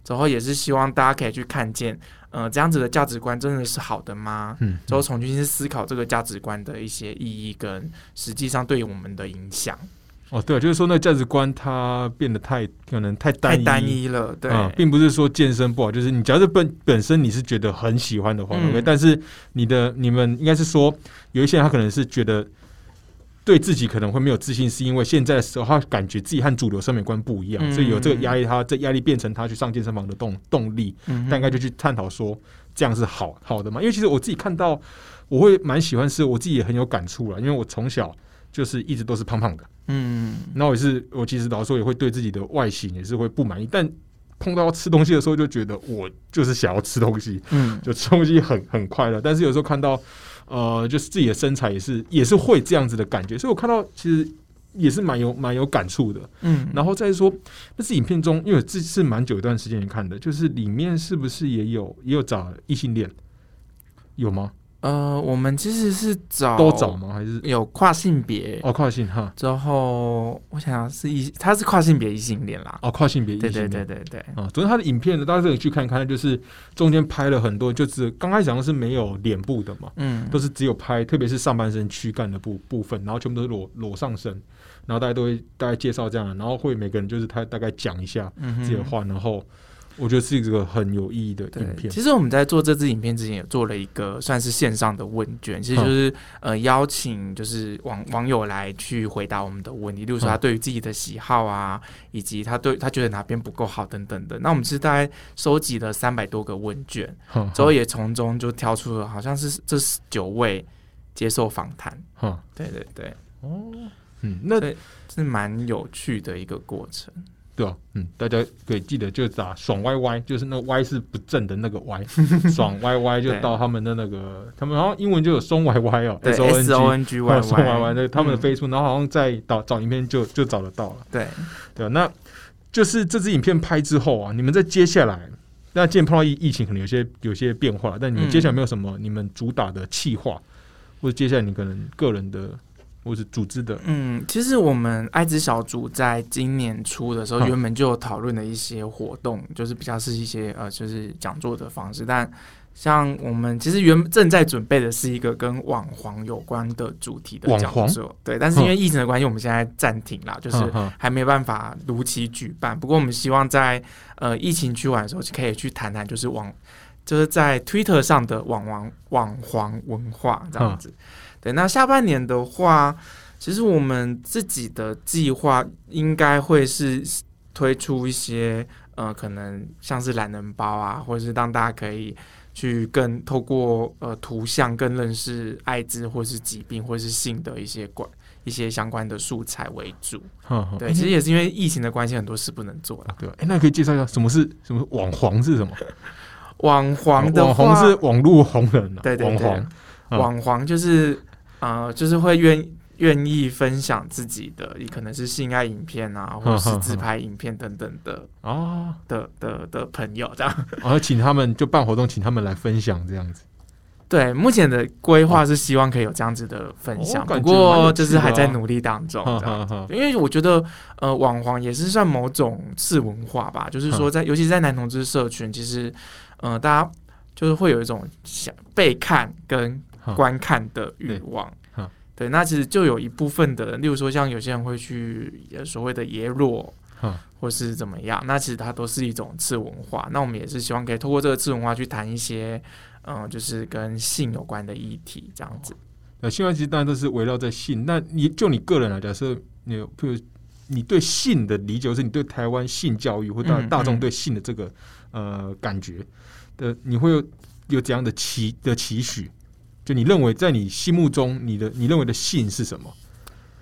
之后也是希望大家可以去看见，呃，这样子的价值观真的是好的吗？嗯，之后重新去思考这个价值观的一些意义跟实际上对于我们的影响。哦，对，就是说那个价值观它变得太可能太单一，太单一了，对，嗯，并不是说健身不好，就是你假如本本身你是觉得很喜欢的话、嗯。O k 但是你的你们应该是说有一些人他可能是觉得对自己可能会没有自信，是因为现在的时候他感觉自己和主流审美观不一样，嗯。所以有这个压力他，这压力变成他去上健身房的动动力，大概就去探讨说这样是好好的嘛？因为其实我自己看到我会蛮喜欢，是我自己也很有感触了，因为我从小就是一直都是胖胖的。嗯那我也是，我其实老实说也会对自己的外形也是会不满意，但碰到吃东西的时候，就觉得我就是想要吃东西，嗯 (laughs) 就吃东西很很快乐。但是有时候看到，呃，就是自己的身材也是也是会这样子的感觉，所以我看到其实也是蛮有蛮有感触的。嗯，然后再说，那是影片中，因为这是蛮久一段时间前看的，就是里面是不是也有也有找异性恋，有吗？呃，我们其实是找都找吗？还是有跨性别，哦跨性哈？之后我想想是异，他是跨性别异性恋啦。哦跨性别异性恋。对对对对对，啊，昨天他的影片呢，大家可以去看看，就是中间拍了很多，就是刚开始好像是没有脸部的嘛，嗯，都是只有拍，特别是上半身躯干的部部分，然后全部都是裸裸上身，然后大家都会大概介绍这样的，然后会每个人就是他大概讲一下嗯哼自己的话，然后我觉得是一个很有意义的影，片。其实我们在做这支影片之前，也做了一个算是线上的问卷，其实就是、呃邀请就是网网友来去回答我们的问题，例如说他嗯对于自己的喜好啊，以及他对他觉得哪边不够好等等的。那我们是大概收集了三百多个问卷，哈之后也从中就挑出了好像是这九位接受访谈。哈对对对，嗯，那是蛮有趣的一个过程。对啊，嗯，大家可以记得就打爽歪歪，就是那个歪是不正的那个歪，(laughs) 爽歪歪就到他们的那个，他们好像英文就有松歪歪哦 S O N，S G O N G Y 送完完 Y，的他们的嗯 Facebook，、然后好像在找找影片就就找得到了，对，对啊，那就是这支影片拍之后啊，你们在接下来，那既然碰到疫疫情，可能有些有些变化，但你们嗯。接下来没有什么你们主打的企划，或者接下来你可能个人的或是组织的，嗯，其实我们爱之小组在今年初的时候，嗯原本就有讨论的一些活动，就是比较是一些呃，就是讲座的方式。但像我们其实原正在准备的是一个跟网黄有关的主题的讲座，对。但是因为疫情的关系，我们现在暂停了，就是还没办法如期举办。不过我们希望在呃疫情趋缓的时候，可以去谈谈，就是网就是在 Twitter 上的网网网黄文化这样子。对，那下半年的话，其实我们自己的计划应该会是推出一些呃，可能像是懒人包啊，或者是让大家可以去更透过呃图像更认识艾滋或是疾病或是性的一些关一些相关的素材为主。对，其实也是因为疫情的关系，很多事不能做了。对，哎、那可以介绍一下什么是什么网黄是什么？网黄的网话，红是网络红人啊，对对对。网黄，嗯。网黄就是呃，就是会愿愿意分享自己的，也可能是性爱影片啊，或者是自拍影片等等的啊，的的的朋友这样。然 (laughs) 后请他们就办活动，请他们来分享这样子。对，目前的规划是希望可以有这样子的分享，不过就是还在努力当中。因为我觉得，呃，网黄也是算某种次文化吧，就是说在，尤其是在男同志社群，其实，呃，大家就是会有一种想被看跟观看的欲望哈。对，那其实就有一部分的人，例如说像有些人会去呃所谓的耶落，或是怎么样，那其实它都是一种次文化。那我们也是希望可以透过这个次文化去谈一些，嗯、就是跟性有关的议题，这样子。那，性爱其实当然都是围绕在性。那你就你个人来假设你有，譬如你对性的理解，或是你对台湾性教育或大嗯嗯大众对性的这个呃感觉的，你会有有怎样的期的期许？就你认为在你心目中，你的你认为的性是什么？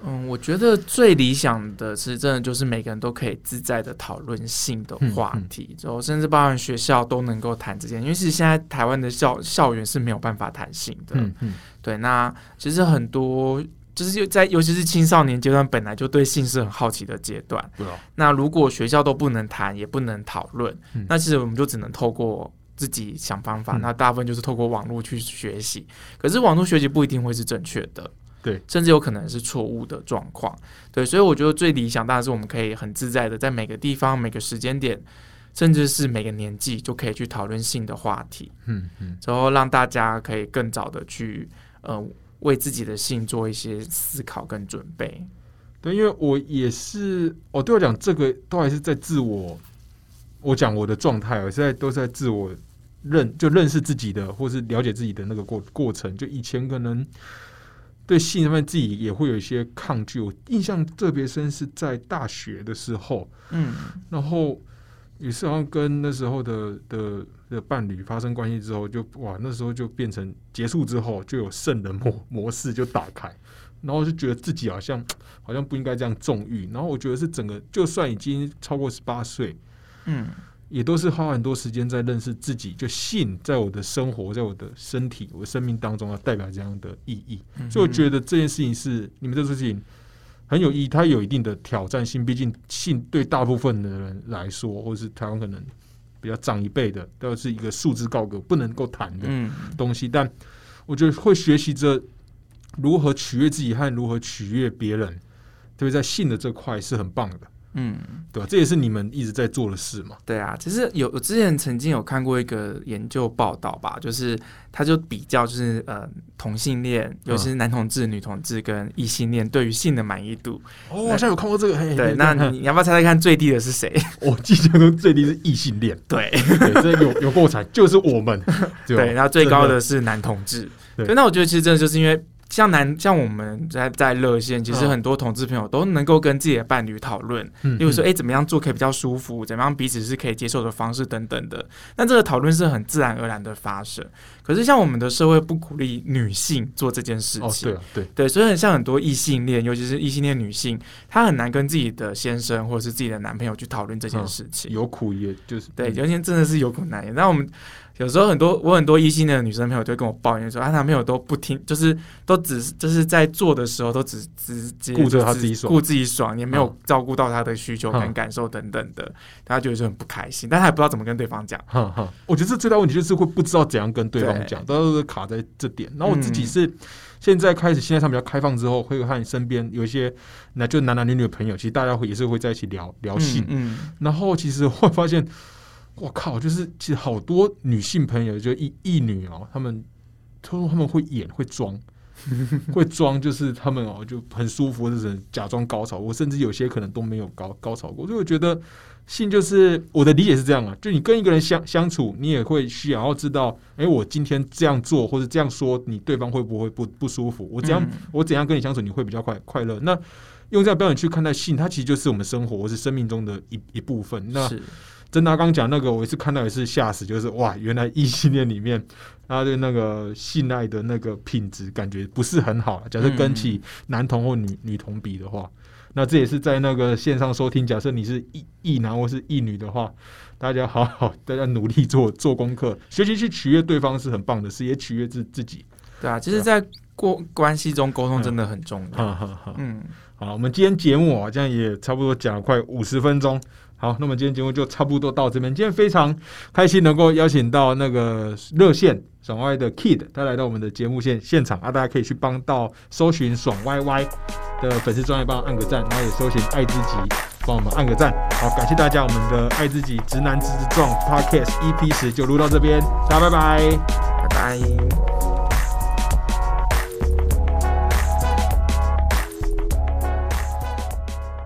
嗯，我觉得最理想的是，真的就是每个人都可以自在的讨论性的话题，之后甚至包含学校都能够谈这件，因为其实现在台湾的校校园是没有办法谈性的。嗯嗯，对，那其实很多就是在尤其是青少年阶段，本来就对性是很好奇的阶段。那如果学校都不能谈，也不能讨论，嗯那其实我们就只能透过自己想方法。嗯那大部分就是透过网络去学习，可是网络学习不一定会是正确的，对，甚至有可能是错误的状况。对，所以我觉得最理想当然是我们可以很自在的在每个地方、每个时间点，甚至是每个年纪，就可以去讨论性的话题，嗯嗯，之后让大家可以更早的去呃为自己的性做一些思考跟准备。对，因为我也是，哦，对我讲这个都还是在自我，我讲我的状态，我现在都是在自我认就认识自己的，或是了解自己的那个过过程。就以前可能对性方面自己也会有一些抗拒，我印象特别深是在大学的时候，嗯然后也是好像跟那时候的的的伴侣发生关系之后，就哇，那时候就变成结束之后就有圣人模模式就打开，然后就觉得自己好像好像不应该这样纵欲，然后我觉得是整个就算已经超过十八岁，嗯也都是花很多时间在认识自己，就性在我的生活，在我的身体、我的生命当中要代表这样的意义。嗯，所以我觉得这件事情是你们这事情很有意义，它有一定的挑战性。毕竟性对大部分的人来说，或是台湾可能比较长一辈的，都是一个束之高阁、不能够谈的嗯。东西。但我觉得会学习着如何取悦自己和如何取悦别人，特别在性的这块是很棒的，嗯。对吧？这也是你们一直在做的事嘛。对啊，其实有我之前曾经有看过一个研究报道吧，就是他就比较就是呃同性恋，尤其是男同志、女同志跟异性恋对于性的满意度。哦，我好像有看过这个。嘿对，嘿那你你要不要猜猜看最低的是谁？(laughs) 我记得中最低是异性恋，对对，这有有够惨，就是我们。(laughs) 对，然后最高的是男同志。对对，那我觉得其实真的就是因为像男像我们在在热线，其实嗯很多同志朋友都能够跟自己的伴侣讨论，嗯例如说，哎、怎么样做可以比较舒服，怎么样彼此是可以接受的方式等等的。但这个讨论是很自然而然的发生。可是像我们的社会不鼓励女性做这件事哦，情，对啊，对，对，所以很像很多异性恋，尤其是异性恋女性，她很难跟自己的先生或者是自己的男朋友去讨论这件事情。有苦也就是对，嗯有些真的是有苦难言。那我们有时候很多我很多异性恋的女生朋友就会跟我抱怨说，她男朋友都不听，就是都只是就是在做的时候都只只只顾着他自己爽。顾自己爽，也没有嗯。照顾到她的需求跟嗯感受等等的，她觉得就很不开心，但她也不知道怎么跟对方讲。哈哈，我觉得这最大问题就是会不知道怎样跟对方讲，都是卡在这点。然后我自己嗯。是现在开始，现在上比较开放之后，会和你身边有一些那就男男女女的朋友，其实大家会也是会在一起聊聊性。嗯。然后其实会发现，我靠，就是其实好多女性朋友，就一一女哦，她们他说他们会演会装。(laughs) 会装就是他们哦就很舒服，就是假装高潮，我甚至有些可能都没有高高潮过，所以我觉得性就是我的理解是这样啊，就你跟一个人相相处，你也会需要知道，哎、我今天这样做或者这样说，你对方会不会不不舒服？我怎样、嗯我怎样跟你相处，你会比较快快乐？那用这样标准去看待性，它其实就是我们生活或是生命中的一一部分。那是真的，刚刚讲那个，我一次看到也是吓死，就是哇，原来异性恋里面，他对那个性爱的那个品质感觉不是很好。假设跟起男同或女女同比的话，那这也是在那个线上收听。假设你是异异男或是异女的话，大家好好，大家努力做做功课，学习去取悦对方是很棒的事，也取悦自自己。对啊，其实，在过关系中沟通真的很重要。嗯，好，我们今天节目啊，这样也差不多讲了快五十分钟。好，那么今天节目就差不多到这边。今天非常开心能够邀请到那个热线爽歪歪的 Kid，他来到我们的节目现现场啊，大家可以去帮到搜寻爽歪歪的粉丝专业，帮我按个赞，然后也搜寻爱自己，帮我们按个赞。好，感谢大家，我们的爱自己直男直直撞 Podcast EP 十就录到这边，大家拜拜。拜拜。